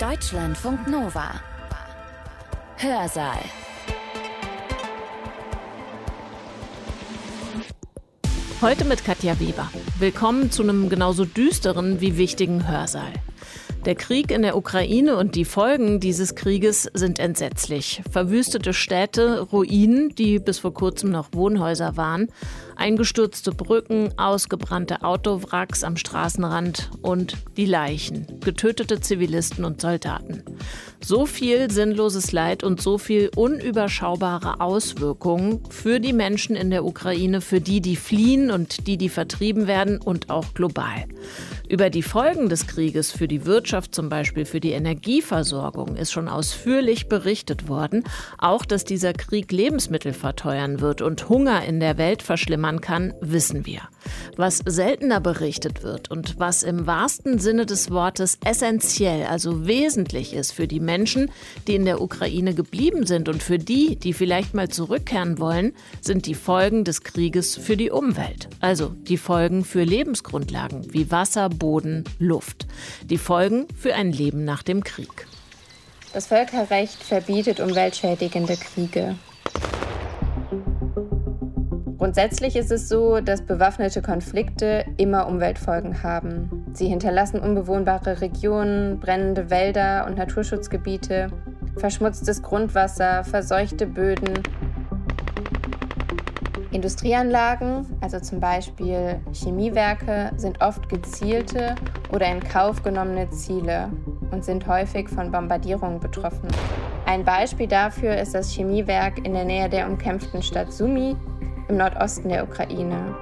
Deutschlandfunk Nova. Hörsaal. Heute mit Katja Weber. Willkommen zu einem genauso düsteren wie wichtigen Hörsaal. Der Krieg in der Ukraine und die Folgen dieses Krieges sind entsetzlich. Verwüstete Städte, Ruinen, die bis vor kurzem noch Wohnhäuser waren, eingestürzte Brücken, ausgebrannte Autowracks am Straßenrand und die Leichen, getötete Zivilisten und Soldaten. So viel sinnloses Leid und so viel unüberschaubare Auswirkungen für die Menschen in der Ukraine, für die, die fliehen und die, die vertrieben werden und auch global. Über die Folgen des Krieges für die Wirtschaft, zum Beispiel für die Energieversorgung, ist schon ausführlich berichtet worden. Auch, dass dieser Krieg Lebensmittel verteuern wird und Hunger in der Welt verschlimmern kann, wissen wir. Was seltener berichtet wird und was im wahrsten Sinne des Wortes essentiell, also wesentlich ist für die Menschen, die in der Ukraine geblieben sind und für die, die vielleicht mal zurückkehren wollen, sind die Folgen des Krieges für die Umwelt. Also die Folgen für Lebensgrundlagen wie Wasser, Boden, Luft. Die Folgen für ein Leben nach dem Krieg. Das Völkerrecht verbietet umweltschädigende Kriege. Grundsätzlich ist es so, dass bewaffnete Konflikte immer Umweltfolgen haben. Sie hinterlassen unbewohnbare Regionen, brennende Wälder und Naturschutzgebiete, verschmutztes Grundwasser, verseuchte Böden Industrieanlagen, also zum Beispiel Chemiewerke, sind oft gezielte oder in Kauf genommene Ziele und sind häufig von Bombardierungen betroffen. Ein Beispiel dafür ist das Chemiewerk in der Nähe der umkämpften Stadt Sumy im Nordosten der Ukraine.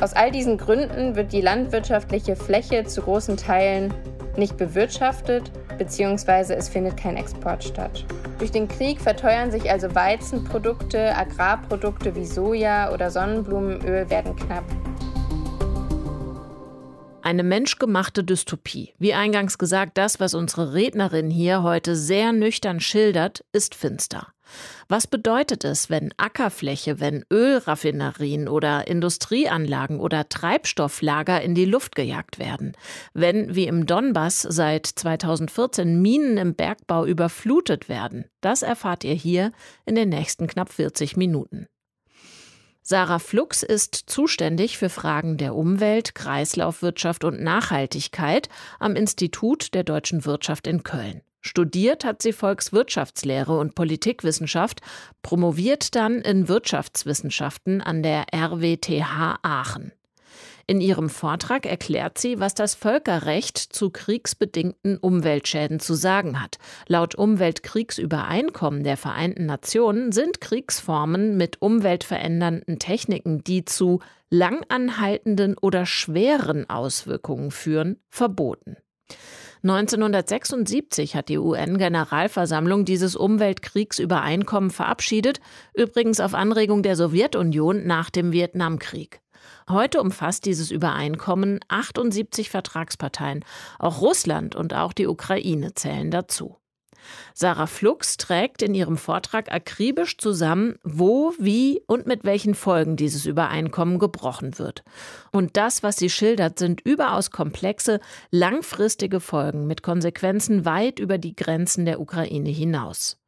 Aus all diesen Gründen wird die landwirtschaftliche Fläche zu großen Teilen nicht bewirtschaftet bzw. es findet kein Export statt. Durch den Krieg verteuern sich also Weizenprodukte, Agrarprodukte wie Soja oder Sonnenblumenöl werden knapp. Eine menschgemachte Dystopie. Wie eingangs gesagt, das, was unsere Rednerin hier heute sehr nüchtern schildert, ist finster. Was bedeutet es, wenn Ackerfläche, wenn Ölraffinerien oder Industrieanlagen oder Treibstofflager in die Luft gejagt werden? Wenn, wie im Donbass seit 2014, Minen im Bergbau überflutet werden? Das erfahrt ihr hier in den nächsten knapp 40 Minuten. Sarah Flux ist zuständig für Fragen der Umwelt, Kreislaufwirtschaft und Nachhaltigkeit am Institut der deutschen Wirtschaft in Köln. Studiert hat sie Volkswirtschaftslehre und Politikwissenschaft, promoviert dann in Wirtschaftswissenschaften an der RWTH Aachen. In ihrem Vortrag erklärt sie, was das Völkerrecht zu kriegsbedingten Umweltschäden zu sagen hat. Laut Umweltkriegsübereinkommen der Vereinten Nationen sind Kriegsformen mit umweltverändernden Techniken, die zu langanhaltenden oder schweren Auswirkungen führen, verboten. 1976 hat die UN-Generalversammlung dieses Umweltkriegsübereinkommen verabschiedet, übrigens auf Anregung der Sowjetunion nach dem Vietnamkrieg. Heute umfasst dieses Übereinkommen 78 Vertragsparteien. Auch Russland und auch die Ukraine zählen dazu. Sarah Flux trägt in ihrem Vortrag akribisch zusammen, wo, wie und mit welchen Folgen dieses Übereinkommen gebrochen wird. Und das, was sie schildert, sind überaus komplexe, langfristige Folgen mit Konsequenzen weit über die Grenzen der Ukraine hinaus.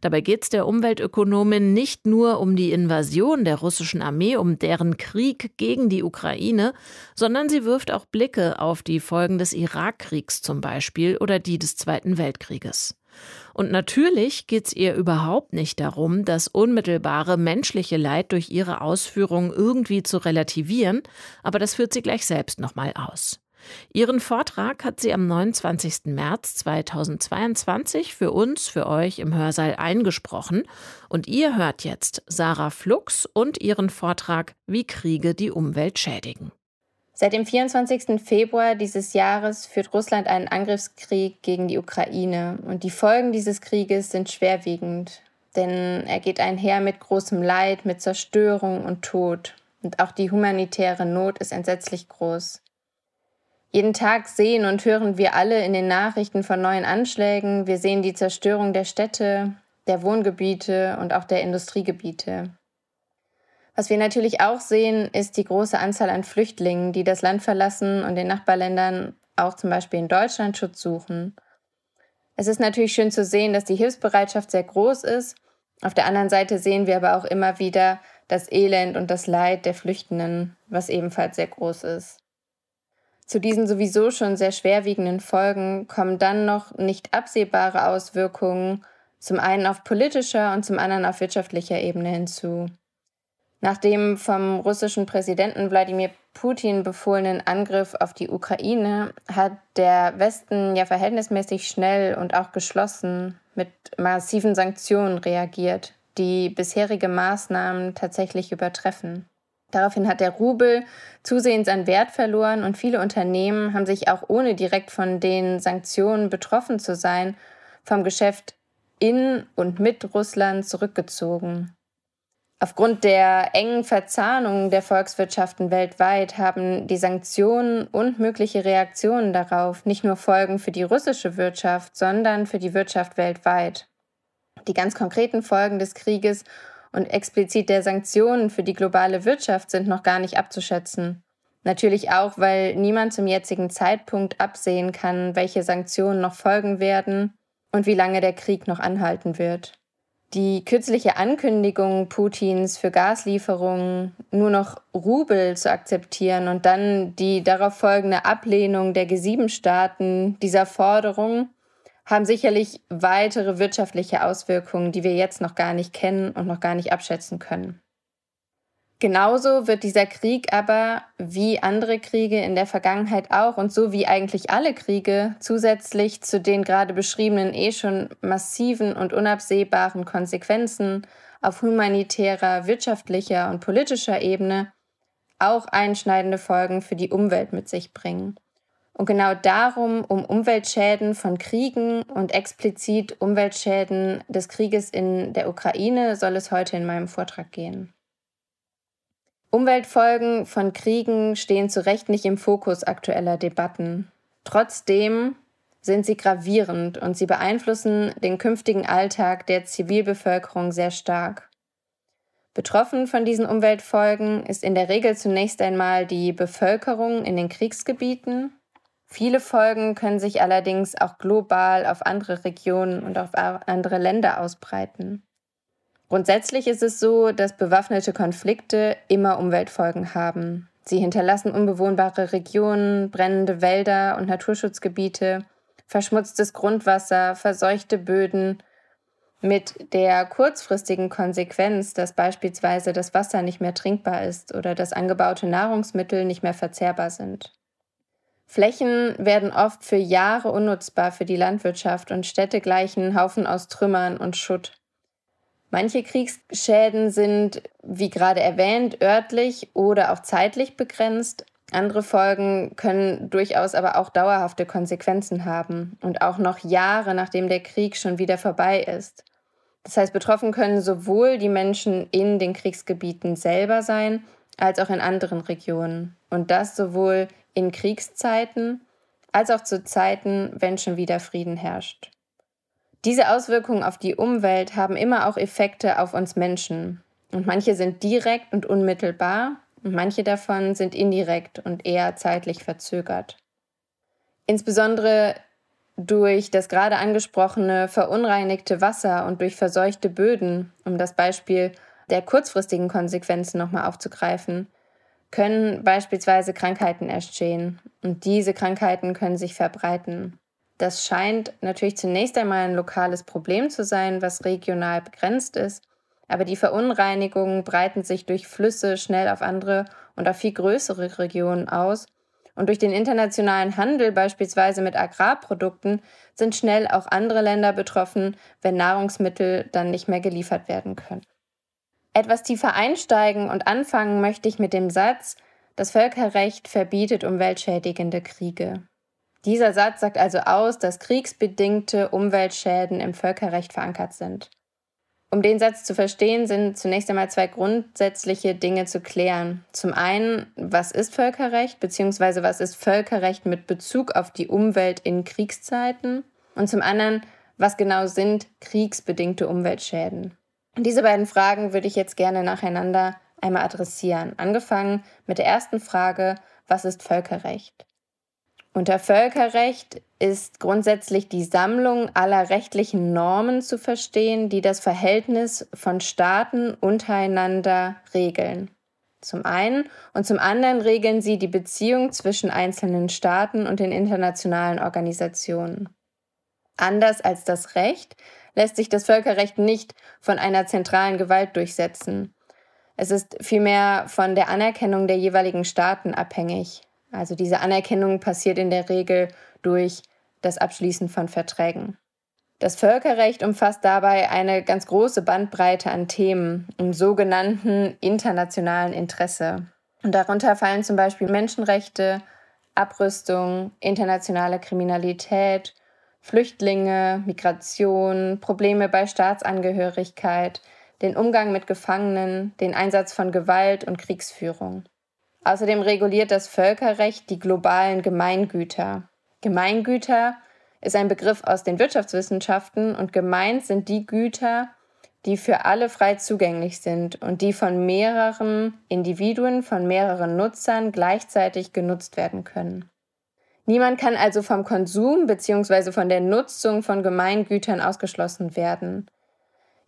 Dabei geht es der Umweltökonomin nicht nur um die Invasion der russischen Armee, um deren Krieg gegen die Ukraine, sondern sie wirft auch Blicke auf die Folgen des Irakkriegs zum Beispiel oder die des Zweiten Weltkrieges. Und natürlich geht es ihr überhaupt nicht darum, das unmittelbare menschliche Leid durch ihre Ausführungen irgendwie zu relativieren, aber das führt sie gleich selbst nochmal aus. Ihren Vortrag hat sie am 29. März 2022 für uns, für euch im Hörsaal eingesprochen und ihr hört jetzt Sarah Flux und ihren Vortrag Wie Kriege die Umwelt schädigen. Seit dem 24. Februar dieses Jahres führt Russland einen Angriffskrieg gegen die Ukraine und die Folgen dieses Krieges sind schwerwiegend, denn er geht einher mit großem Leid, mit Zerstörung und Tod und auch die humanitäre Not ist entsetzlich groß. Jeden Tag sehen und hören wir alle in den Nachrichten von neuen Anschlägen, wir sehen die Zerstörung der Städte, der Wohngebiete und auch der Industriegebiete. Was wir natürlich auch sehen, ist die große Anzahl an Flüchtlingen, die das Land verlassen und in Nachbarländern, auch zum Beispiel in Deutschland, Schutz suchen. Es ist natürlich schön zu sehen, dass die Hilfsbereitschaft sehr groß ist. Auf der anderen Seite sehen wir aber auch immer wieder das Elend und das Leid der Flüchtenden, was ebenfalls sehr groß ist. Zu diesen sowieso schon sehr schwerwiegenden Folgen kommen dann noch nicht absehbare Auswirkungen, zum einen auf politischer und zum anderen auf wirtschaftlicher Ebene hinzu. Nach dem vom russischen Präsidenten Wladimir Putin befohlenen Angriff auf die Ukraine hat der Westen ja verhältnismäßig schnell und auch geschlossen mit massiven Sanktionen reagiert, die bisherige Maßnahmen tatsächlich übertreffen. Daraufhin hat der Rubel zusehends an Wert verloren und viele Unternehmen haben sich auch ohne direkt von den Sanktionen betroffen zu sein vom Geschäft in und mit Russland zurückgezogen. Aufgrund der engen Verzahnung der Volkswirtschaften weltweit haben die Sanktionen und mögliche Reaktionen darauf nicht nur Folgen für die russische Wirtschaft, sondern für die Wirtschaft weltweit. Die ganz konkreten Folgen des Krieges und explizit der Sanktionen für die globale Wirtschaft sind noch gar nicht abzuschätzen. Natürlich auch, weil niemand zum jetzigen Zeitpunkt absehen kann, welche Sanktionen noch folgen werden und wie lange der Krieg noch anhalten wird. Die kürzliche Ankündigung Putins für Gaslieferungen nur noch Rubel zu akzeptieren und dann die darauf folgende Ablehnung der G7-Staaten dieser Forderung haben sicherlich weitere wirtschaftliche Auswirkungen, die wir jetzt noch gar nicht kennen und noch gar nicht abschätzen können. Genauso wird dieser Krieg aber, wie andere Kriege in der Vergangenheit auch und so wie eigentlich alle Kriege, zusätzlich zu den gerade beschriebenen eh schon massiven und unabsehbaren Konsequenzen auf humanitärer, wirtschaftlicher und politischer Ebene auch einschneidende Folgen für die Umwelt mit sich bringen. Und genau darum, um Umweltschäden von Kriegen und explizit Umweltschäden des Krieges in der Ukraine, soll es heute in meinem Vortrag gehen. Umweltfolgen von Kriegen stehen zu Recht nicht im Fokus aktueller Debatten. Trotzdem sind sie gravierend und sie beeinflussen den künftigen Alltag der Zivilbevölkerung sehr stark. Betroffen von diesen Umweltfolgen ist in der Regel zunächst einmal die Bevölkerung in den Kriegsgebieten. Viele Folgen können sich allerdings auch global auf andere Regionen und auf andere Länder ausbreiten. Grundsätzlich ist es so, dass bewaffnete Konflikte immer Umweltfolgen haben. Sie hinterlassen unbewohnbare Regionen, brennende Wälder und Naturschutzgebiete, verschmutztes Grundwasser, verseuchte Böden, mit der kurzfristigen Konsequenz, dass beispielsweise das Wasser nicht mehr trinkbar ist oder dass angebaute Nahrungsmittel nicht mehr verzehrbar sind. Flächen werden oft für Jahre unnutzbar für die Landwirtschaft und Städte gleichen Haufen aus Trümmern und Schutt. Manche Kriegsschäden sind, wie gerade erwähnt, örtlich oder auch zeitlich begrenzt. Andere Folgen können durchaus aber auch dauerhafte Konsequenzen haben und auch noch Jahre nachdem der Krieg schon wieder vorbei ist. Das heißt, betroffen können sowohl die Menschen in den Kriegsgebieten selber sein, als auch in anderen Regionen. Und das sowohl in Kriegszeiten als auch zu Zeiten, wenn schon wieder Frieden herrscht. Diese Auswirkungen auf die Umwelt haben immer auch Effekte auf uns Menschen. Und manche sind direkt und unmittelbar und manche davon sind indirekt und eher zeitlich verzögert. Insbesondere durch das gerade angesprochene verunreinigte Wasser und durch verseuchte Böden, um das Beispiel der kurzfristigen Konsequenzen nochmal aufzugreifen, können beispielsweise Krankheiten entstehen und diese Krankheiten können sich verbreiten. Das scheint natürlich zunächst einmal ein lokales Problem zu sein, was regional begrenzt ist, aber die Verunreinigungen breiten sich durch Flüsse schnell auf andere und auf viel größere Regionen aus. Und durch den internationalen Handel, beispielsweise mit Agrarprodukten, sind schnell auch andere Länder betroffen, wenn Nahrungsmittel dann nicht mehr geliefert werden können. Etwas tiefer einsteigen und anfangen möchte ich mit dem Satz, das Völkerrecht verbietet umweltschädigende Kriege. Dieser Satz sagt also aus, dass kriegsbedingte Umweltschäden im Völkerrecht verankert sind. Um den Satz zu verstehen, sind zunächst einmal zwei grundsätzliche Dinge zu klären. Zum einen, was ist Völkerrecht, beziehungsweise was ist Völkerrecht mit Bezug auf die Umwelt in Kriegszeiten? Und zum anderen, was genau sind kriegsbedingte Umweltschäden? Diese beiden Fragen würde ich jetzt gerne nacheinander einmal adressieren. Angefangen mit der ersten Frage, was ist Völkerrecht? Unter Völkerrecht ist grundsätzlich die Sammlung aller rechtlichen Normen zu verstehen, die das Verhältnis von Staaten untereinander regeln. Zum einen und zum anderen regeln sie die Beziehung zwischen einzelnen Staaten und den internationalen Organisationen. Anders als das Recht lässt sich das Völkerrecht nicht von einer zentralen Gewalt durchsetzen. Es ist vielmehr von der Anerkennung der jeweiligen Staaten abhängig. Also diese Anerkennung passiert in der Regel durch das Abschließen von Verträgen. Das Völkerrecht umfasst dabei eine ganz große Bandbreite an Themen im sogenannten internationalen Interesse. Und darunter fallen zum Beispiel Menschenrechte, Abrüstung, internationale Kriminalität, Flüchtlinge, Migration, Probleme bei Staatsangehörigkeit, den Umgang mit Gefangenen, den Einsatz von Gewalt und Kriegsführung. Außerdem reguliert das Völkerrecht die globalen Gemeingüter. Gemeingüter ist ein Begriff aus den Wirtschaftswissenschaften und gemeint sind die Güter, die für alle frei zugänglich sind und die von mehreren Individuen, von mehreren Nutzern gleichzeitig genutzt werden können. Niemand kann also vom Konsum bzw. von der Nutzung von Gemeingütern ausgeschlossen werden.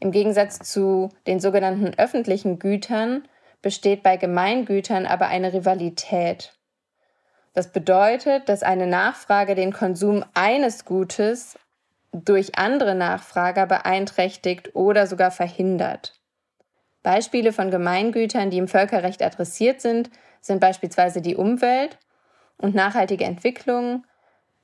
Im Gegensatz zu den sogenannten öffentlichen Gütern besteht bei Gemeingütern aber eine Rivalität. Das bedeutet, dass eine Nachfrage den Konsum eines Gutes durch andere Nachfrager beeinträchtigt oder sogar verhindert. Beispiele von Gemeingütern, die im Völkerrecht adressiert sind, sind beispielsweise die Umwelt und nachhaltige Entwicklung,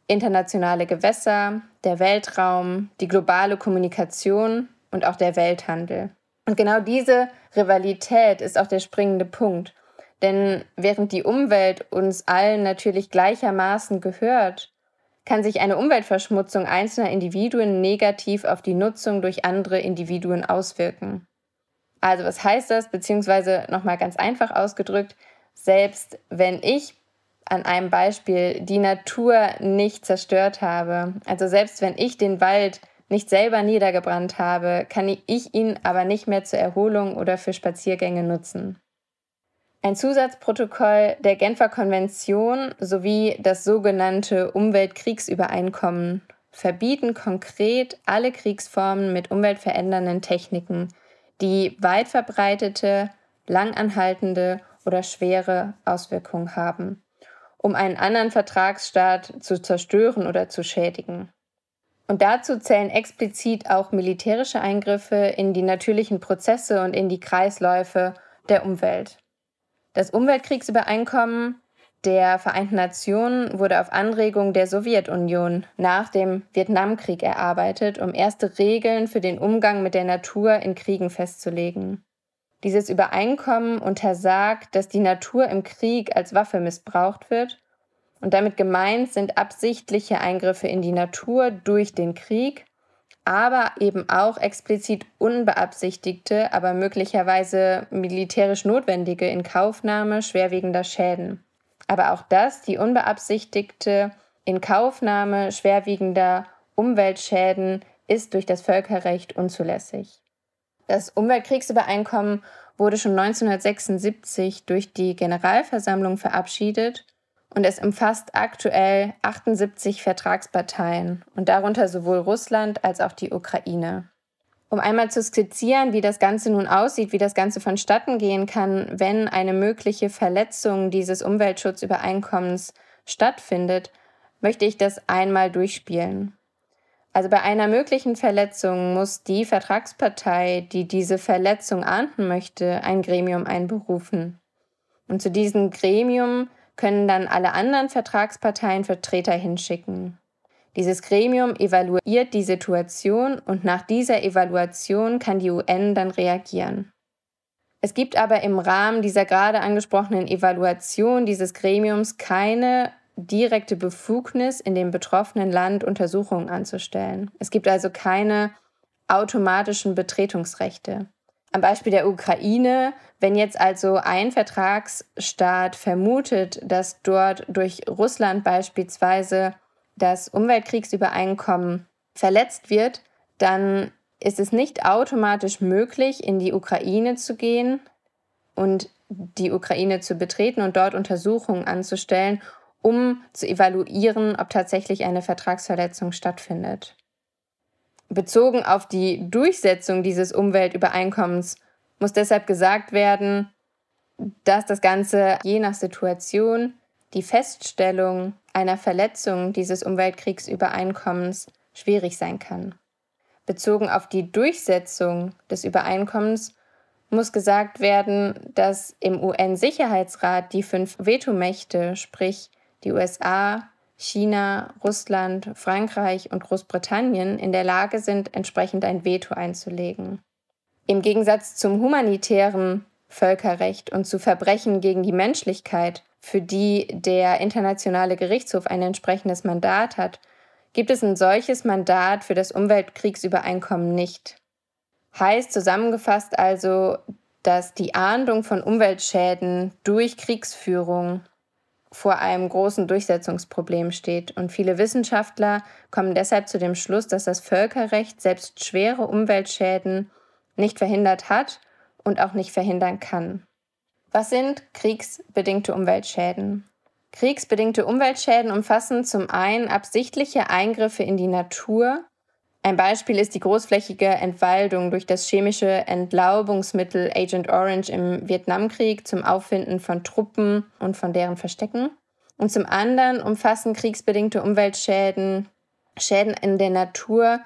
internationale Gewässer, der Weltraum, die globale Kommunikation und auch der Welthandel. Und genau diese Rivalität ist auch der springende Punkt. Denn während die Umwelt uns allen natürlich gleichermaßen gehört, kann sich eine Umweltverschmutzung einzelner Individuen negativ auf die Nutzung durch andere Individuen auswirken. Also was heißt das? Beziehungsweise nochmal ganz einfach ausgedrückt, selbst wenn ich an einem Beispiel die Natur nicht zerstört habe, also selbst wenn ich den Wald nicht selber niedergebrannt habe, kann ich ihn aber nicht mehr zur Erholung oder für Spaziergänge nutzen. Ein Zusatzprotokoll der Genfer Konvention sowie das sogenannte Umweltkriegsübereinkommen verbieten konkret alle Kriegsformen mit umweltverändernden Techniken, die weit verbreitete, langanhaltende oder schwere Auswirkungen haben, um einen anderen Vertragsstaat zu zerstören oder zu schädigen. Und dazu zählen explizit auch militärische Eingriffe in die natürlichen Prozesse und in die Kreisläufe der Umwelt. Das Umweltkriegsübereinkommen der Vereinten Nationen wurde auf Anregung der Sowjetunion nach dem Vietnamkrieg erarbeitet, um erste Regeln für den Umgang mit der Natur in Kriegen festzulegen. Dieses Übereinkommen untersagt, dass die Natur im Krieg als Waffe missbraucht wird und damit gemeint sind absichtliche Eingriffe in die Natur durch den Krieg, aber eben auch explizit unbeabsichtigte, aber möglicherweise militärisch notwendige Inkaufnahme schwerwiegender Schäden. Aber auch das, die unbeabsichtigte Inkaufnahme schwerwiegender Umweltschäden, ist durch das Völkerrecht unzulässig. Das Umweltkriegsübereinkommen wurde schon 1976 durch die Generalversammlung verabschiedet und es umfasst aktuell 78 Vertragsparteien und darunter sowohl Russland als auch die Ukraine. Um einmal zu skizzieren, wie das Ganze nun aussieht, wie das Ganze vonstatten gehen kann, wenn eine mögliche Verletzung dieses Umweltschutzübereinkommens stattfindet, möchte ich das einmal durchspielen. Also bei einer möglichen Verletzung muss die Vertragspartei, die diese Verletzung ahnden möchte, ein Gremium einberufen. Und zu diesem Gremium können dann alle anderen Vertragsparteien Vertreter hinschicken. Dieses Gremium evaluiert die Situation und nach dieser Evaluation kann die UN dann reagieren. Es gibt aber im Rahmen dieser gerade angesprochenen Evaluation dieses Gremiums keine direkte Befugnis, in dem betroffenen Land Untersuchungen anzustellen. Es gibt also keine automatischen Betretungsrechte. Am Beispiel der Ukraine, wenn jetzt also ein Vertragsstaat vermutet, dass dort durch Russland beispielsweise das Umweltkriegsübereinkommen verletzt wird, dann ist es nicht automatisch möglich, in die Ukraine zu gehen und die Ukraine zu betreten und dort Untersuchungen anzustellen, um zu evaluieren, ob tatsächlich eine Vertragsverletzung stattfindet. Bezogen auf die Durchsetzung dieses Umweltübereinkommens muss deshalb gesagt werden, dass das Ganze je nach Situation die Feststellung einer Verletzung dieses Umweltkriegsübereinkommens schwierig sein kann. Bezogen auf die Durchsetzung des Übereinkommens muss gesagt werden, dass im UN-Sicherheitsrat die fünf Vetomächte, sprich die USA, China, Russland, Frankreich und Großbritannien, in der Lage sind, entsprechend ein Veto einzulegen. Im Gegensatz zum humanitären Völkerrecht und zu Verbrechen gegen die Menschlichkeit, für die der Internationale Gerichtshof ein entsprechendes Mandat hat, gibt es ein solches Mandat für das Umweltkriegsübereinkommen nicht. Heißt zusammengefasst also, dass die Ahndung von Umweltschäden durch Kriegsführung vor einem großen Durchsetzungsproblem steht. Und viele Wissenschaftler kommen deshalb zu dem Schluss, dass das Völkerrecht selbst schwere Umweltschäden nicht verhindert hat und auch nicht verhindern kann. Was sind kriegsbedingte Umweltschäden? Kriegsbedingte Umweltschäden umfassen zum einen absichtliche Eingriffe in die Natur. Ein Beispiel ist die großflächige Entwaldung durch das chemische Entlaubungsmittel Agent Orange im Vietnamkrieg zum Auffinden von Truppen und von deren Verstecken. Und zum anderen umfassen kriegsbedingte Umweltschäden Schäden in der Natur,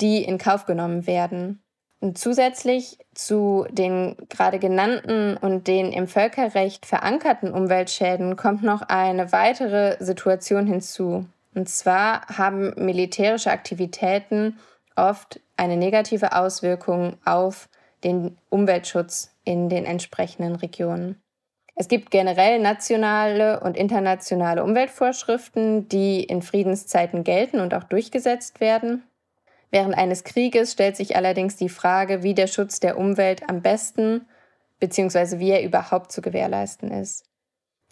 die in Kauf genommen werden. Und zusätzlich zu den gerade genannten und den im Völkerrecht verankerten Umweltschäden kommt noch eine weitere Situation hinzu. Und zwar haben militärische Aktivitäten oft eine negative Auswirkung auf den Umweltschutz in den entsprechenden Regionen. Es gibt generell nationale und internationale Umweltvorschriften, die in Friedenszeiten gelten und auch durchgesetzt werden. Während eines Krieges stellt sich allerdings die Frage, wie der Schutz der Umwelt am besten bzw. wie er überhaupt zu gewährleisten ist.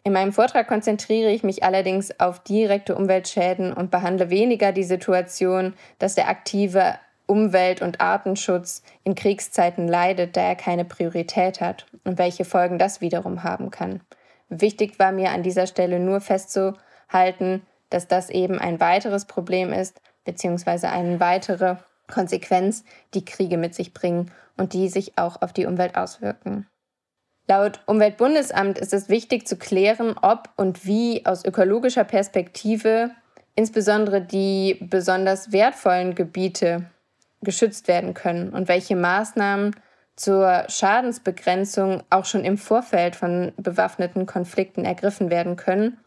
In meinem Vortrag konzentriere ich mich allerdings auf direkte Umweltschäden und behandle weniger die Situation, dass der aktive Umwelt- und Artenschutz in Kriegszeiten leidet, da er keine Priorität hat und welche Folgen das wiederum haben kann. Wichtig war mir an dieser Stelle nur festzuhalten, dass das eben ein weiteres Problem ist, beziehungsweise eine weitere Konsequenz, die Kriege mit sich bringen und die sich auch auf die Umwelt auswirken. Laut Umweltbundesamt ist es wichtig zu klären, ob und wie aus ökologischer Perspektive insbesondere die besonders wertvollen Gebiete geschützt werden können und welche Maßnahmen zur Schadensbegrenzung auch schon im Vorfeld von bewaffneten Konflikten ergriffen werden können,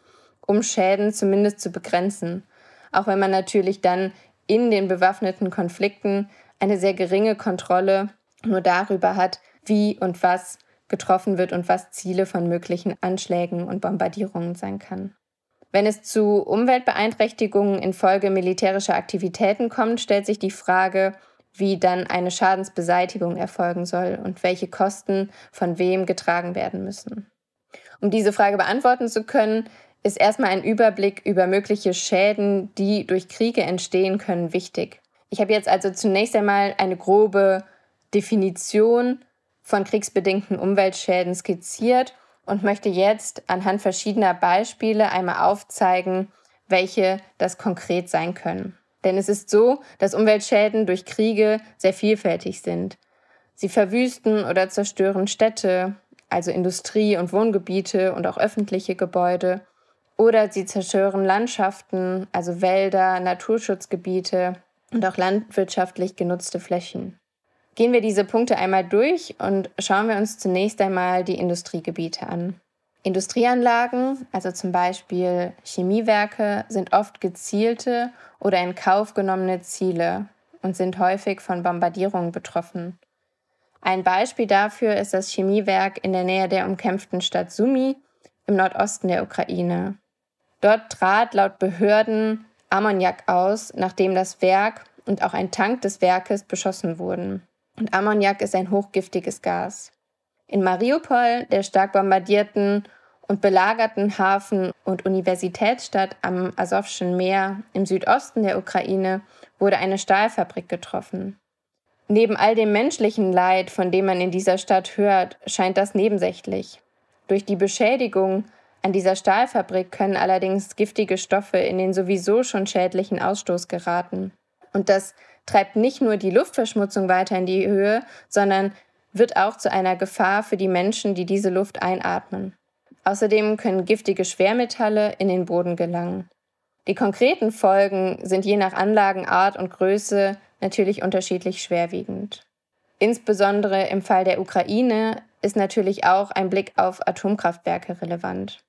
um Schäden zumindest zu begrenzen. Auch wenn man natürlich dann in den bewaffneten Konflikten eine sehr geringe Kontrolle nur darüber hat, wie und was getroffen wird und was Ziele von möglichen Anschlägen und Bombardierungen sein kann. Wenn es zu Umweltbeeinträchtigungen infolge militärischer Aktivitäten kommt, stellt sich die Frage, wie dann eine Schadensbeseitigung erfolgen soll und welche Kosten von wem getragen werden müssen. Um diese Frage beantworten zu können, ist erstmal ein Überblick über mögliche Schäden, die durch Kriege entstehen können, wichtig. Ich habe jetzt also zunächst einmal eine grobe Definition von kriegsbedingten Umweltschäden skizziert und möchte jetzt anhand verschiedener Beispiele einmal aufzeigen, welche das konkret sein können. Denn es ist so, dass Umweltschäden durch Kriege sehr vielfältig sind. Sie verwüsten oder zerstören Städte, also Industrie- und Wohngebiete und auch öffentliche Gebäude oder sie zerstören Landschaften, also Wälder, Naturschutzgebiete und auch landwirtschaftlich genutzte Flächen. Gehen wir diese Punkte einmal durch und schauen wir uns zunächst einmal die Industriegebiete an. Industrieanlagen, also zum Beispiel Chemiewerke, sind oft gezielte oder in Kauf genommene Ziele und sind häufig von Bombardierungen betroffen. Ein Beispiel dafür ist das Chemiewerk in der Nähe der umkämpften Stadt Sumi im Nordosten der Ukraine. Dort trat laut Behörden Ammoniak aus, nachdem das Werk und auch ein Tank des Werkes beschossen wurden. Und Ammoniak ist ein hochgiftiges Gas. In Mariupol, der stark bombardierten und belagerten Hafen- und Universitätsstadt am Asowschen Meer im Südosten der Ukraine, wurde eine Stahlfabrik getroffen. Neben all dem menschlichen Leid, von dem man in dieser Stadt hört, scheint das nebensächlich. Durch die Beschädigung An dieser Stahlfabrik können allerdings giftige Stoffe in den sowieso schon schädlichen Ausstoß geraten. Und das treibt nicht nur die Luftverschmutzung weiter in die Höhe, sondern wird auch zu einer Gefahr für die Menschen, die diese Luft einatmen. Außerdem können giftige Schwermetalle in den Boden gelangen. Die konkreten Folgen sind je nach Anlagenart und Größe natürlich unterschiedlich schwerwiegend. Insbesondere im Fall der Ukraine ist natürlich auch ein Blick auf Atomkraftwerke relevant.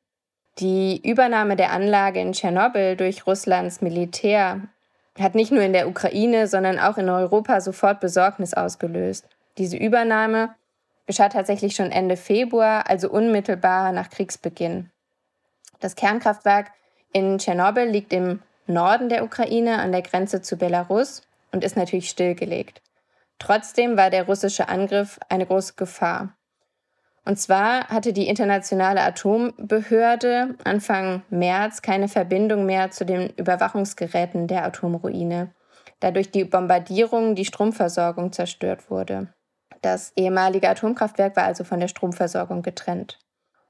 Die Übernahme der Anlage in Tschernobyl durch Russlands Militär hat nicht nur in der Ukraine, sondern auch in Europa sofort Besorgnis ausgelöst. Diese Übernahme geschah tatsächlich schon Ende Februar, also unmittelbar nach Kriegsbeginn. Das Kernkraftwerk in Tschernobyl liegt im Norden der Ukraine an der Grenze zu Belarus und ist natürlich stillgelegt. Trotzdem war der russische Angriff eine große Gefahr. Und zwar hatte die internationale Atombehörde Anfang März keine Verbindung mehr zu den Überwachungsgeräten der Atomruine, da durch die Bombardierung die Stromversorgung zerstört wurde. Das ehemalige Atomkraftwerk war also von der Stromversorgung getrennt.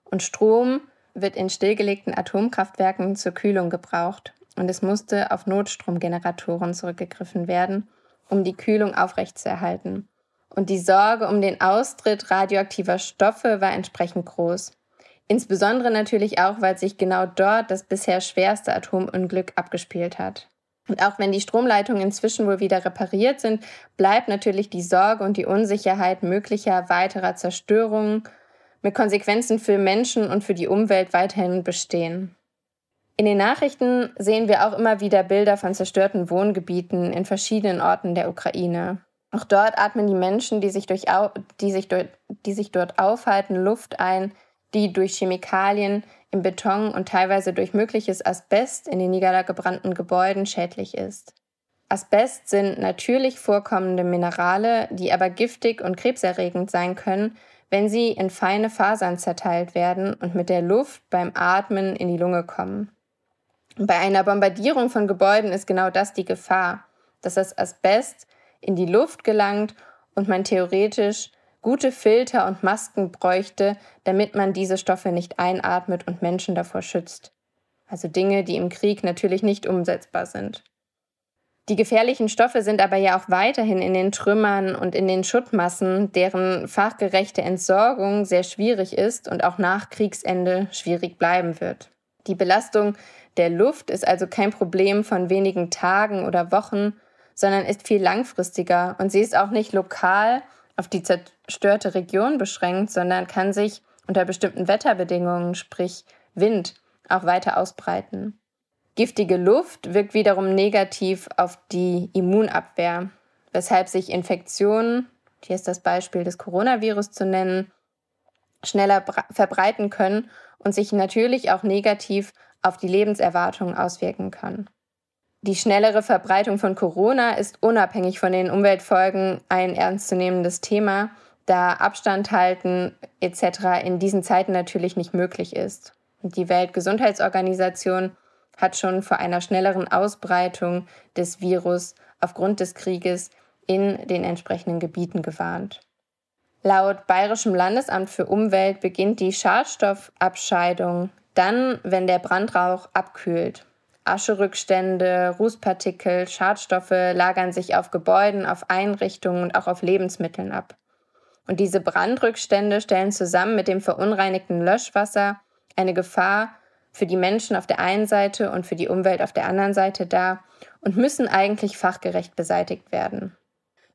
Und Strom wird in stillgelegten Atomkraftwerken zur Kühlung gebraucht und es musste auf Notstromgeneratoren zurückgegriffen werden, um die Kühlung aufrechtzuerhalten. Und die Sorge um den Austritt radioaktiver Stoffe war entsprechend groß. Insbesondere natürlich auch, weil sich genau dort das bisher schwerste Atomunglück abgespielt hat. Und auch wenn die Stromleitungen inzwischen wohl wieder repariert sind, bleibt natürlich die Sorge und die Unsicherheit möglicher weiterer Zerstörungen mit Konsequenzen für Menschen und für die Umwelt weiterhin bestehen. In den Nachrichten sehen wir auch immer wieder Bilder von zerstörten Wohngebieten in verschiedenen Orten der Ukraine. Auch dort atmen die Menschen, die sich, durch, die sich, die sich dort aufhalten, Luft ein, die durch Chemikalien im Beton und teilweise durch mögliches Asbest in den niedergebrannten Gebäuden schädlich ist. Asbest sind natürlich vorkommende Minerale, die aber giftig und krebserregend sein können, wenn sie in feine Fasern zerteilt werden und mit der Luft beim Atmen in die Lunge kommen. Bei einer Bombardierung von Gebäuden ist genau das die Gefahr, dass das Asbest in die Luft gelangt und man theoretisch gute Filter und Masken bräuchte, damit man diese Stoffe nicht einatmet und Menschen davor schützt. Also Dinge, die im Krieg natürlich nicht umsetzbar sind. Die gefährlichen Stoffe sind aber ja auch weiterhin in den Trümmern und in den Schuttmassen, deren fachgerechte Entsorgung sehr schwierig ist und auch nach Kriegsende schwierig bleiben wird. Die Belastung der Luft ist also kein Problem von wenigen Tagen oder Wochen, sondern ist viel langfristiger und sie ist auch nicht lokal auf die zerstörte Region beschränkt, sondern kann sich unter bestimmten Wetterbedingungen, sprich Wind, auch weiter ausbreiten. Giftige Luft wirkt wiederum negativ auf die Immunabwehr, weshalb sich Infektionen, hier ist das Beispiel des Coronavirus zu nennen, schneller verbreiten können und sich natürlich auch negativ auf die Lebenserwartung auswirken können. Die schnellere Verbreitung von Corona ist unabhängig von den Umweltfolgen ein ernstzunehmendes Thema, da Abstand halten etc. in diesen Zeiten natürlich nicht möglich ist. Die Weltgesundheitsorganisation hat schon vor einer schnelleren Ausbreitung des Virus aufgrund des Krieges in den entsprechenden Gebieten gewarnt. Laut Bayerischem Landesamt für Umwelt beginnt die Schadstoffabscheidung dann, wenn der Brandrauch abkühlt. Ascherückstände, Rußpartikel, Schadstoffe lagern sich auf Gebäuden, auf Einrichtungen und auch auf Lebensmitteln ab. Und diese Brandrückstände stellen zusammen mit dem verunreinigten Löschwasser eine Gefahr für die Menschen auf der einen Seite und für die Umwelt auf der anderen Seite dar und müssen eigentlich fachgerecht beseitigt werden.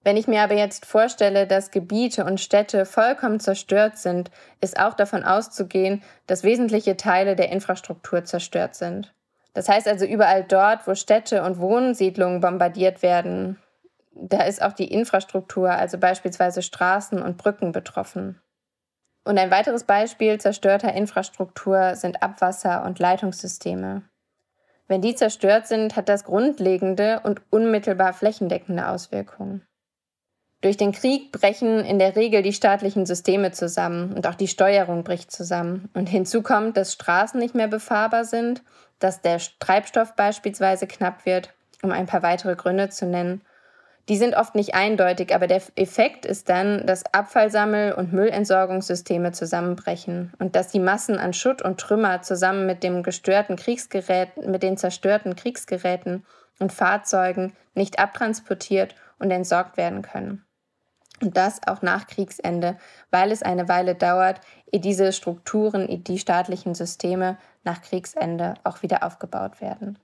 Wenn ich mir aber jetzt vorstelle, dass Gebiete und Städte vollkommen zerstört sind, ist auch davon auszugehen, dass wesentliche Teile der Infrastruktur zerstört sind. Das heißt also überall dort, wo Städte und Wohnsiedlungen bombardiert werden, da ist auch die Infrastruktur, also beispielsweise Straßen und Brücken betroffen. Und ein weiteres Beispiel zerstörter Infrastruktur sind Abwasser- und Leitungssysteme. Wenn die zerstört sind, hat das grundlegende und unmittelbar flächendeckende Auswirkungen. Durch den Krieg brechen in der Regel die staatlichen Systeme zusammen und auch die Steuerung bricht zusammen. Und hinzu kommt, dass Straßen nicht mehr befahrbar sind dass der Treibstoff beispielsweise knapp wird, um ein paar weitere Gründe zu nennen. Die sind oft nicht eindeutig, aber der Effekt ist dann, dass Abfallsammel- und Müllentsorgungssysteme zusammenbrechen und dass die Massen an Schutt und Trümmer zusammen mit dem gestörten Kriegsgerät, mit den zerstörten Kriegsgeräten und Fahrzeugen nicht abtransportiert und entsorgt werden können. Und das auch nach Kriegsende, weil es eine Weile dauert, ehe diese Strukturen, ehe die staatlichen Systeme nach Kriegsende auch wieder aufgebaut werden.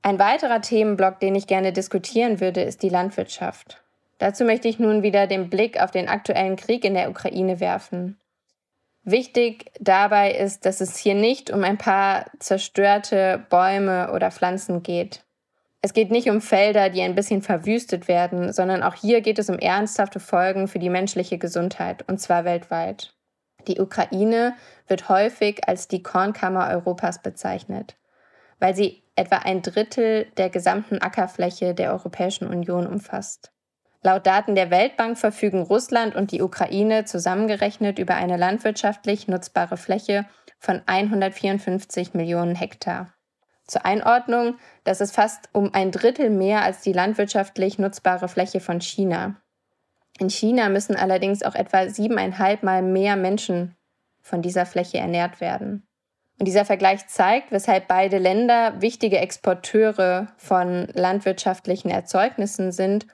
Ein weiterer Themenblock, den ich gerne diskutieren würde, ist die Landwirtschaft. Dazu möchte ich nun wieder den Blick auf den aktuellen Krieg in der Ukraine werfen. Wichtig dabei ist, dass es hier nicht um ein paar zerstörte Bäume oder Pflanzen geht. Es geht nicht um Felder, die ein bisschen verwüstet werden, sondern auch hier geht es um ernsthafte Folgen für die menschliche Gesundheit, und zwar weltweit. Die Ukraine wird häufig als die Kornkammer Europas bezeichnet, weil sie etwa ein Drittel der gesamten Ackerfläche der Europäischen Union umfasst. Laut Daten der Weltbank verfügen Russland und die Ukraine zusammengerechnet über eine landwirtschaftlich nutzbare Fläche von 154 Millionen Hektar. Zur Einordnung, das ist fast um ein Drittel mehr als die landwirtschaftlich nutzbare Fläche von China. In China müssen allerdings auch etwa siebeneinhalb Mal mehr Menschen von dieser Fläche ernährt werden. Und dieser Vergleich zeigt, weshalb beide Länder wichtige Exporteure von landwirtschaftlichen Erzeugnissen sind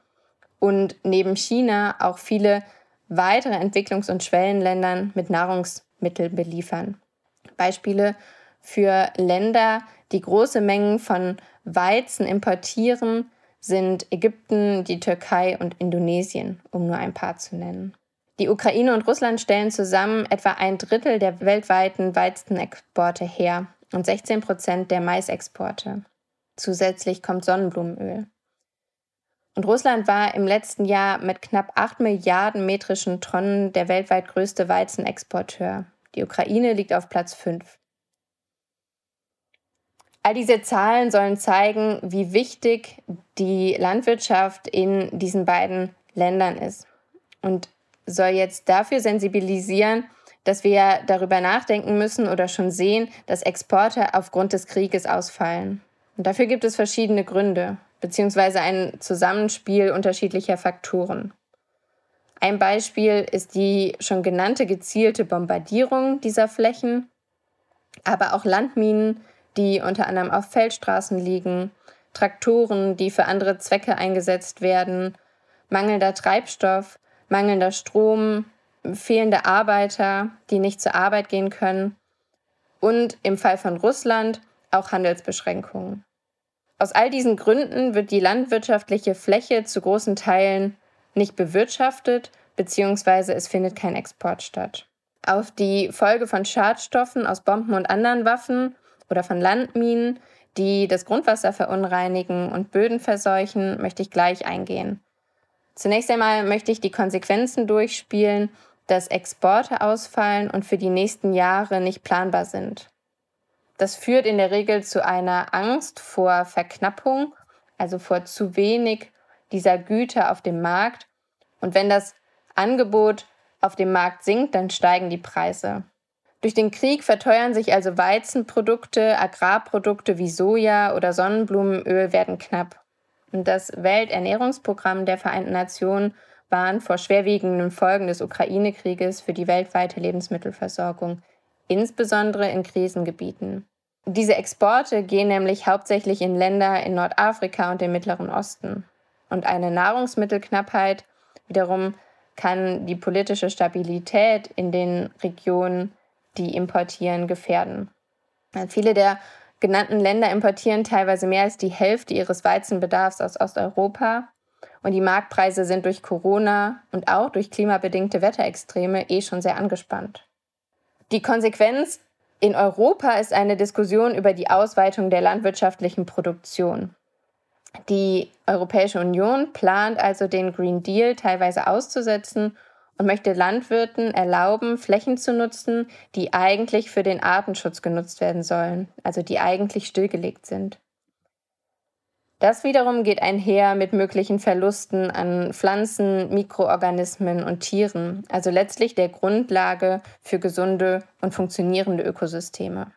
und neben China auch viele weitere Entwicklungs- und Schwellenländern mit Nahrungsmitteln beliefern. Beispiele für Länder, die große Mengen von Weizen importieren, sind Ägypten, die Türkei und Indonesien, um nur ein paar zu nennen. Die Ukraine und Russland stellen zusammen etwa ein Drittel der weltweiten Weizenexporte her und 16 Prozent der Maisexporte. Zusätzlich kommt Sonnenblumenöl. Und Russland war im letzten Jahr mit knapp 8 Milliarden metrischen Tonnen der weltweit größte Weizenexporteur. Die Ukraine liegt auf Platz 5. All diese Zahlen sollen zeigen, wie wichtig die Landwirtschaft in diesen beiden Ländern ist. Und soll jetzt dafür sensibilisieren, dass wir darüber nachdenken müssen oder schon sehen, dass Exporte aufgrund des Krieges ausfallen. Und dafür gibt es verschiedene Gründe, beziehungsweise ein Zusammenspiel unterschiedlicher Faktoren. Ein Beispiel ist die schon genannte gezielte Bombardierung dieser Flächen, aber auch Landminen, die unter anderem auf Feldstraßen liegen, Traktoren, die für andere Zwecke eingesetzt werden, mangelnder Treibstoff mangelnder Strom, fehlende Arbeiter, die nicht zur Arbeit gehen können und im Fall von Russland auch Handelsbeschränkungen. Aus all diesen Gründen wird die landwirtschaftliche Fläche zu großen Teilen nicht bewirtschaftet, beziehungsweise es findet kein Export statt. Auf die Folge von Schadstoffen aus Bomben und anderen Waffen oder von Landminen, die das Grundwasser verunreinigen und Böden verseuchen, möchte ich gleich eingehen. Zunächst einmal möchte ich die Konsequenzen durchspielen, dass Exporte ausfallen und für die nächsten Jahre nicht planbar sind. Das führt in der Regel zu einer Angst vor Verknappung, also vor zu wenig dieser Güter auf dem Markt. Und wenn das Angebot auf dem Markt sinkt, dann steigen die Preise. Durch den Krieg verteuern sich also Weizenprodukte, Agrarprodukte wie Soja oder Sonnenblumenöl werden knapp und das Welternährungsprogramm der Vereinten Nationen warnt vor schwerwiegenden Folgen des Ukraine-Krieges für die weltweite Lebensmittelversorgung, insbesondere in Krisengebieten. Diese Exporte gehen nämlich hauptsächlich in Länder in Nordafrika und dem Mittleren Osten. Und eine Nahrungsmittelknappheit wiederum kann die politische Stabilität in den Regionen, die importieren, gefährden. Viele der genannten Länder importieren teilweise mehr als die Hälfte ihres Weizenbedarfs aus Osteuropa. Und die Marktpreise sind durch Corona und auch durch klimabedingte Wetterextreme eh schon sehr angespannt. Die Konsequenz in Europa ist eine Diskussion über die Ausweitung der landwirtschaftlichen Produktion. Die Europäische Union plant also den Green Deal teilweise auszusetzen und möchte Landwirten erlauben, Flächen zu nutzen, die eigentlich für den Artenschutz genutzt werden sollen, also die eigentlich stillgelegt sind. Das wiederum geht einher mit möglichen Verlusten an Pflanzen, Mikroorganismen und Tieren, also letztlich der Grundlage für gesunde und funktionierende Ökosysteme.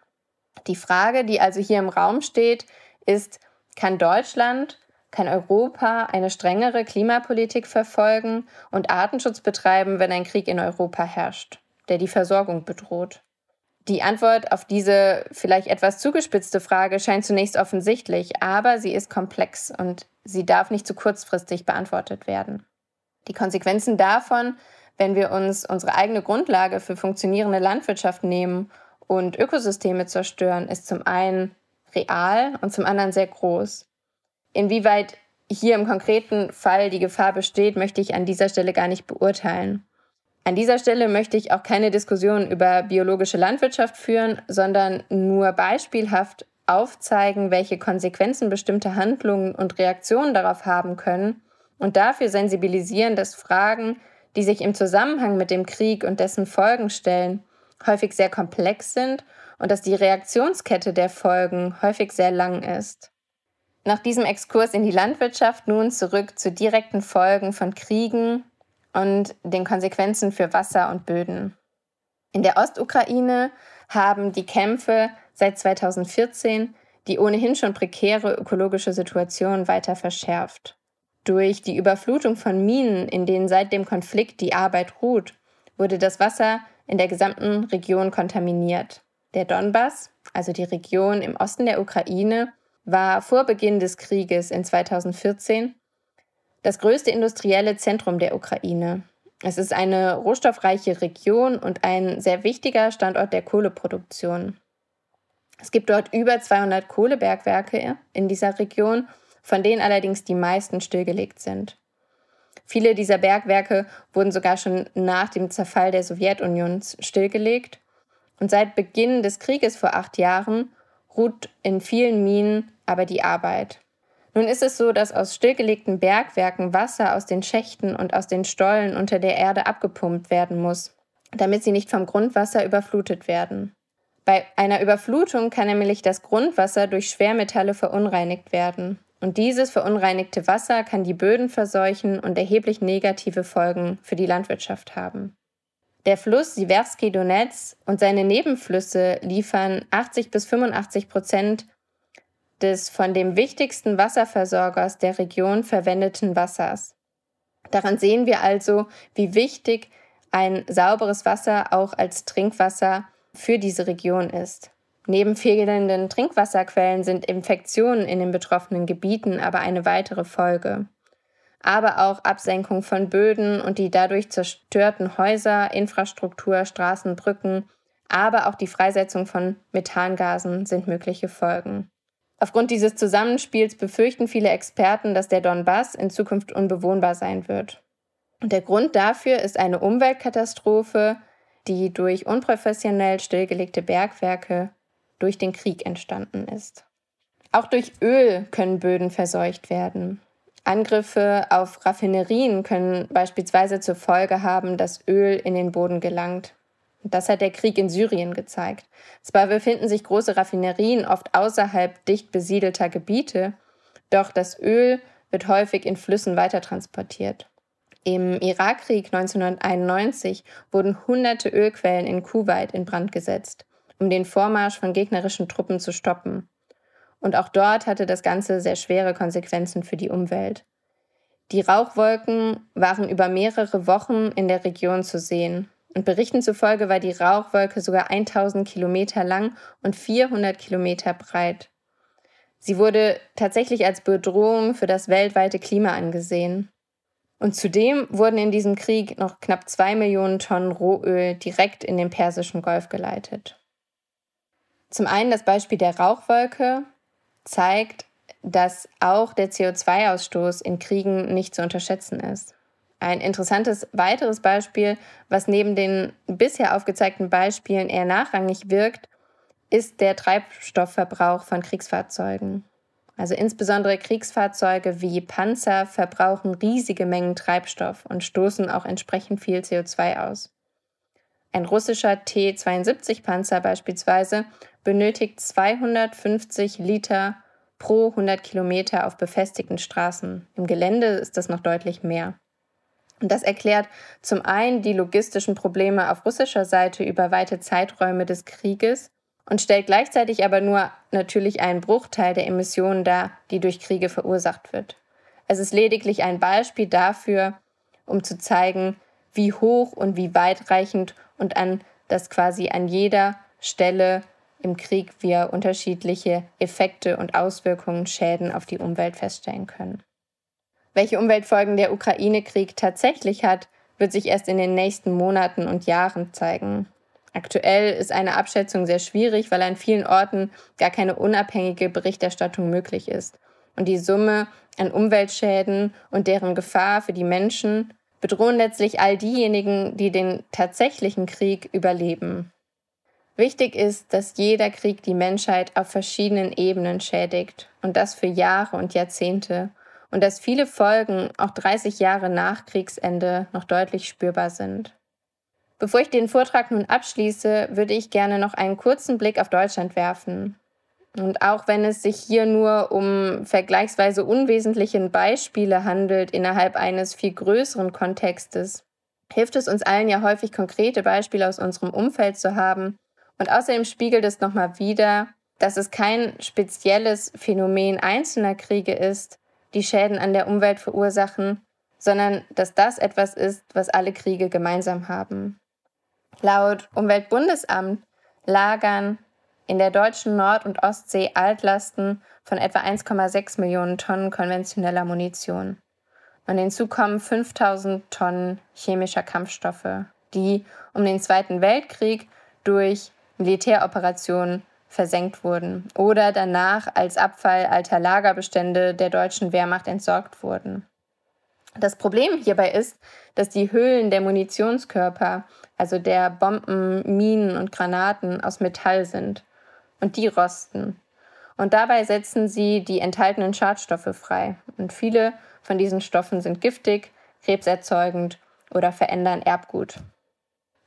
Die Frage, die also hier im Raum steht, ist, kann Deutschland kann Europa eine strengere Klimapolitik verfolgen und Artenschutz betreiben, wenn ein Krieg in Europa herrscht, der die Versorgung bedroht? Die Antwort auf diese vielleicht etwas zugespitzte Frage scheint zunächst offensichtlich, aber sie ist komplex und sie darf nicht zu kurzfristig beantwortet werden. Die Konsequenzen davon, wenn wir uns unsere eigene Grundlage für funktionierende Landwirtschaft nehmen und Ökosysteme zerstören, ist zum einen real und zum anderen sehr groß. Inwieweit hier im konkreten Fall die Gefahr besteht, möchte ich an dieser Stelle gar nicht beurteilen. An dieser Stelle möchte ich auch keine Diskussion über biologische Landwirtschaft führen, sondern nur beispielhaft aufzeigen, welche Konsequenzen bestimmte Handlungen und Reaktionen darauf haben können und dafür sensibilisieren, dass Fragen, die sich im Zusammenhang mit dem Krieg und dessen Folgen stellen, häufig sehr komplex sind und dass die Reaktionskette der Folgen häufig sehr lang ist. Nach diesem Exkurs in die Landwirtschaft nun zurück zu direkten Folgen von Kriegen und den Konsequenzen für Wasser und Böden. In der Ostukraine haben die Kämpfe seit 2014 die ohnehin schon prekäre ökologische Situation weiter verschärft. Durch die Überflutung von Minen, in denen seit dem Konflikt die Arbeit ruht, wurde das Wasser in der gesamten Region kontaminiert. Der Donbass, also die Region im Osten der Ukraine, war vor Beginn des Krieges in 2014 das größte industrielle Zentrum der Ukraine. Es ist eine rohstoffreiche Region und ein sehr wichtiger Standort der Kohleproduktion. Es gibt dort über 200 Kohlebergwerke in dieser Region, von denen allerdings die meisten stillgelegt sind. Viele dieser Bergwerke wurden sogar schon nach dem Zerfall der Sowjetunion stillgelegt. Und seit Beginn des Krieges vor acht Jahren ruht in vielen Minen aber die Arbeit. Nun ist es so, dass aus stillgelegten Bergwerken Wasser aus den Schächten und aus den Stollen unter der Erde abgepumpt werden muss, damit sie nicht vom Grundwasser überflutet werden. Bei einer Überflutung kann nämlich das Grundwasser durch Schwermetalle verunreinigt werden. Und dieses verunreinigte Wasser kann die Böden verseuchen und erheblich negative Folgen für die Landwirtschaft haben. Der Fluss Siversky Donetsk und seine Nebenflüsse liefern 80 bis 85 Prozent des von dem wichtigsten Wasserversorgers der Region verwendeten Wassers. Daran sehen wir also, wie wichtig ein sauberes Wasser auch als Trinkwasser für diese Region ist. Neben fehlenden Trinkwasserquellen sind Infektionen in den betroffenen Gebieten aber eine weitere Folge. Aber auch Absenkung von Böden und die dadurch zerstörten Häuser, Infrastruktur, Straßen, Brücken, aber auch die Freisetzung von Methangasen sind mögliche Folgen. Aufgrund dieses Zusammenspiels befürchten viele Experten, dass der Donbass in Zukunft unbewohnbar sein wird. Und der Grund dafür ist eine Umweltkatastrophe, die durch unprofessionell stillgelegte Bergwerke durch den Krieg entstanden ist. Auch durch Öl können Böden verseucht werden. Angriffe auf Raffinerien können beispielsweise zur Folge haben, dass Öl in den Boden gelangt. Das hat der Krieg in Syrien gezeigt. Zwar befinden sich große Raffinerien oft außerhalb dicht besiedelter Gebiete, doch das Öl wird häufig in Flüssen weitertransportiert. Im Irakkrieg 1991 wurden hunderte Ölquellen in Kuwait in Brand gesetzt, um den Vormarsch von gegnerischen Truppen zu stoppen. Und auch dort hatte das Ganze sehr schwere Konsequenzen für die Umwelt. Die Rauchwolken waren über mehrere Wochen in der Region zu sehen und Berichten zufolge war die Rauchwolke sogar 1000 Kilometer lang und 400 Kilometer breit. Sie wurde tatsächlich als Bedrohung für das weltweite Klima angesehen. Und zudem wurden in diesem Krieg noch knapp zwei Millionen Tonnen Rohöl direkt in den Persischen Golf geleitet. Zum einen das Beispiel der Rauchwolke zeigt, dass auch der CO2-Ausstoß in Kriegen nicht zu unterschätzen ist. Ein interessantes weiteres Beispiel, was neben den bisher aufgezeigten Beispielen eher nachrangig wirkt, ist der Treibstoffverbrauch von Kriegsfahrzeugen. Also insbesondere Kriegsfahrzeuge wie Panzer verbrauchen riesige Mengen Treibstoff und stoßen auch entsprechend viel CO2 aus. Ein russischer T-72-Panzer beispielsweise benötigt 250 Liter pro 100 Kilometer auf befestigten Straßen. Im Gelände ist das noch deutlich mehr. Und das erklärt zum einen die logistischen Probleme auf russischer Seite über weite Zeiträume des Krieges und stellt gleichzeitig aber nur natürlich einen Bruchteil der Emissionen dar, die durch Kriege verursacht wird. Es ist lediglich ein Beispiel dafür, um zu zeigen, wie hoch und wie weitreichend und an das quasi an jeder Stelle im Krieg wir unterschiedliche Effekte und Auswirkungen, Schäden auf die Umwelt feststellen können. Welche Umweltfolgen der Ukraine-Krieg tatsächlich hat, wird sich erst in den nächsten Monaten und Jahren zeigen. Aktuell ist eine Abschätzung sehr schwierig, weil an vielen Orten gar keine unabhängige Berichterstattung möglich ist. Und die Summe an Umweltschäden und deren Gefahr für die Menschen bedrohen letztlich all diejenigen, die den tatsächlichen Krieg überleben. Wichtig ist, dass jeder Krieg die Menschheit auf verschiedenen Ebenen schädigt und das für Jahre und Jahrzehnte und dass viele Folgen auch 30 Jahre nach Kriegsende noch deutlich spürbar sind. Bevor ich den Vortrag nun abschließe, würde ich gerne noch einen kurzen Blick auf Deutschland werfen. Und auch wenn es sich hier nur um vergleichsweise unwesentliche Beispiele handelt innerhalb eines viel größeren Kontextes, hilft es uns allen ja häufig konkrete Beispiele aus unserem Umfeld zu haben. Und außerdem spiegelt es nochmal wieder, dass es kein spezielles Phänomen einzelner Kriege ist, die Schäden an der Umwelt verursachen, sondern dass das etwas ist, was alle Kriege gemeinsam haben. Laut Umweltbundesamt lagern in der deutschen Nord- und Ostsee Altlasten von etwa 1,6 Millionen Tonnen konventioneller Munition. Und hinzu kommen 5000 Tonnen chemischer Kampfstoffe, die um den Zweiten Weltkrieg durch Militäroperationen versenkt wurden oder danach als Abfall alter Lagerbestände der deutschen Wehrmacht entsorgt wurden. Das Problem hierbei ist, dass die Hüllen der Munitionskörper, also der Bomben, Minen und Granaten, aus Metall sind und die rosten. Und dabei setzen sie die enthaltenen Schadstoffe frei. Und viele von diesen Stoffen sind giftig, krebserzeugend oder verändern Erbgut.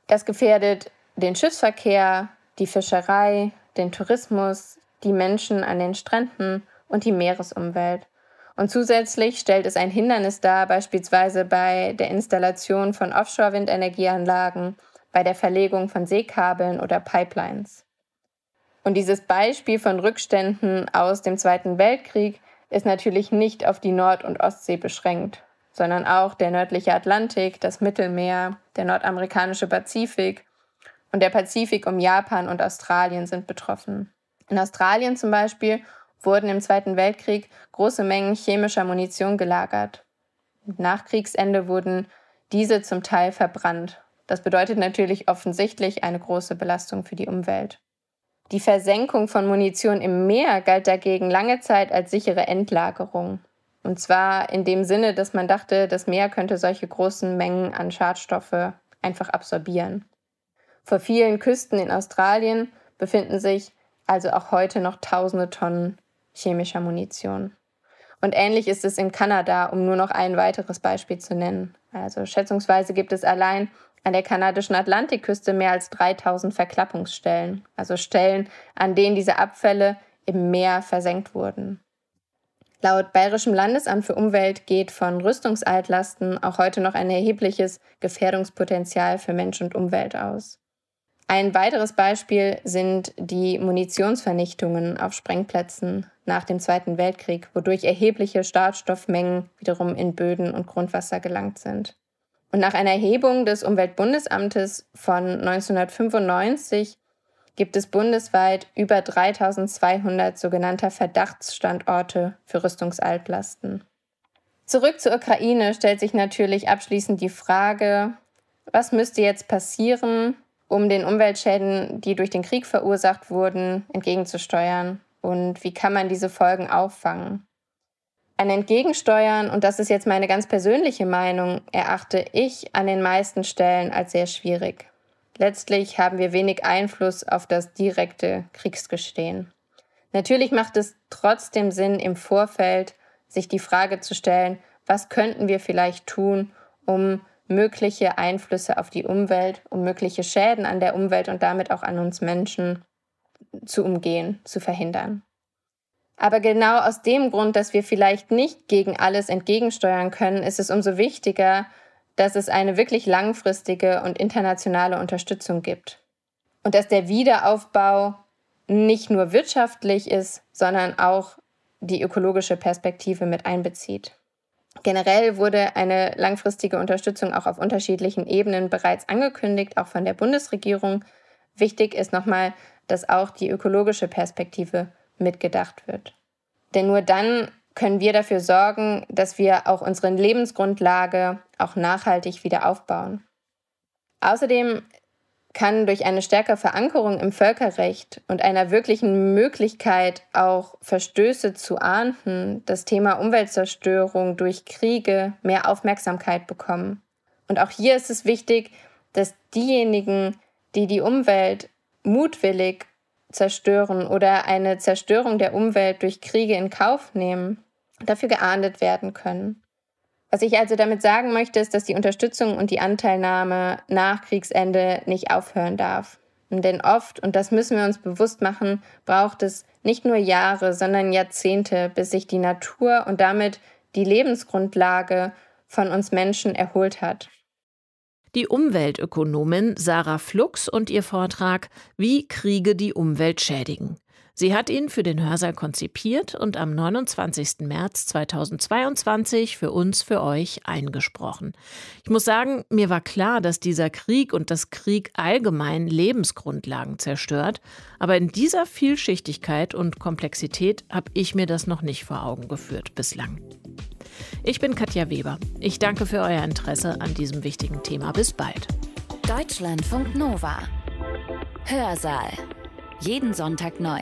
Das gefährdet den Schiffsverkehr, die Fischerei, den Tourismus, die Menschen an den Stränden und die Meeresumwelt. Und zusätzlich stellt es ein Hindernis dar, beispielsweise bei der Installation von Offshore-Windenergieanlagen, bei der Verlegung von Seekabeln oder Pipelines. Und dieses Beispiel von Rückständen aus dem Zweiten Weltkrieg ist natürlich nicht auf die Nord- und Ostsee beschränkt, sondern auch der nördliche Atlantik, das Mittelmeer, der nordamerikanische Pazifik und der Pazifik um Japan und Australien sind betroffen. In Australien zum Beispiel wurden im Zweiten Weltkrieg große Mengen chemischer Munition gelagert. Nach Kriegsende wurden diese zum Teil verbrannt. Das bedeutet natürlich offensichtlich eine große Belastung für die Umwelt. Die Versenkung von Munition im Meer galt dagegen lange Zeit als sichere Endlagerung. Und zwar in dem Sinne, dass man dachte, das Meer könnte solche großen Mengen an Schadstoffe einfach absorbieren. Vor vielen Küsten in Australien befinden sich also auch heute noch tausende Tonnen chemischer Munition. Und ähnlich ist es in Kanada, um nur noch ein weiteres Beispiel zu nennen. Also schätzungsweise gibt es allein an der kanadischen Atlantikküste mehr als 3000 Verklappungsstellen, also Stellen, an denen diese Abfälle im Meer versenkt wurden. Laut Bayerischem Landesamt für Umwelt geht von Rüstungsaltlasten auch heute noch ein erhebliches Gefährdungspotenzial für Mensch und Umwelt aus. Ein weiteres Beispiel sind die Munitionsvernichtungen auf Sprengplätzen nach dem Zweiten Weltkrieg, wodurch erhebliche Startstoffmengen wiederum in Böden und Grundwasser gelangt sind. Und nach einer Erhebung des Umweltbundesamtes von 1995 gibt es bundesweit über 3200 sogenannter Verdachtsstandorte für Rüstungsaltlasten. Zurück zur Ukraine stellt sich natürlich abschließend die Frage, was müsste jetzt passieren, um den Umweltschäden, die durch den Krieg verursacht wurden, entgegenzusteuern? Und wie kann man diese Folgen auffangen? Ein Entgegensteuern, und das ist jetzt meine ganz persönliche Meinung, erachte ich an den meisten Stellen als sehr schwierig. Letztlich haben wir wenig Einfluss auf das direkte Kriegsgestehen. Natürlich macht es trotzdem Sinn, im Vorfeld sich die Frage zu stellen, was könnten wir vielleicht tun, um mögliche Einflüsse auf die Umwelt, um mögliche Schäden an der Umwelt und damit auch an uns Menschen zu umgehen, zu verhindern. Aber genau aus dem Grund, dass wir vielleicht nicht gegen alles entgegensteuern können, ist es umso wichtiger, dass es eine wirklich langfristige und internationale Unterstützung gibt. Und dass der Wiederaufbau nicht nur wirtschaftlich ist, sondern auch die ökologische Perspektive mit einbezieht. Generell wurde eine langfristige Unterstützung auch auf unterschiedlichen Ebenen bereits angekündigt, auch von der Bundesregierung. Wichtig ist nochmal, dass auch die ökologische Perspektive mitgedacht wird. Denn nur dann können wir dafür sorgen, dass wir auch unsere Lebensgrundlage auch nachhaltig wieder aufbauen. Außerdem kann durch eine stärkere Verankerung im Völkerrecht und einer wirklichen Möglichkeit, auch Verstöße zu ahnden, das Thema Umweltzerstörung durch Kriege mehr Aufmerksamkeit bekommen. Und auch hier ist es wichtig, dass diejenigen, die die Umwelt mutwillig zerstören oder eine Zerstörung der Umwelt durch Kriege in Kauf nehmen, dafür geahndet werden können. Was ich also damit sagen möchte, ist, dass die Unterstützung und die Anteilnahme nach Kriegsende nicht aufhören darf. Denn oft, und das müssen wir uns bewusst machen, braucht es nicht nur Jahre, sondern Jahrzehnte, bis sich die Natur und damit die Lebensgrundlage von uns Menschen erholt hat. Die Umweltökonomin Sarah Flux und ihr Vortrag Wie Kriege die Umwelt schädigen. Sie hat ihn für den Hörsaal konzipiert und am 29. März 2022 für uns, für euch eingesprochen. Ich muss sagen, mir war klar, dass dieser Krieg und das Krieg allgemein Lebensgrundlagen zerstört, aber in dieser Vielschichtigkeit und Komplexität habe ich mir das noch nicht vor Augen geführt bislang. Ich bin Katja Weber. Ich danke für euer Interesse an diesem wichtigen Thema. Bis bald. Deutschlandfunk Nova. Hörsaal. Jeden Sonntag neu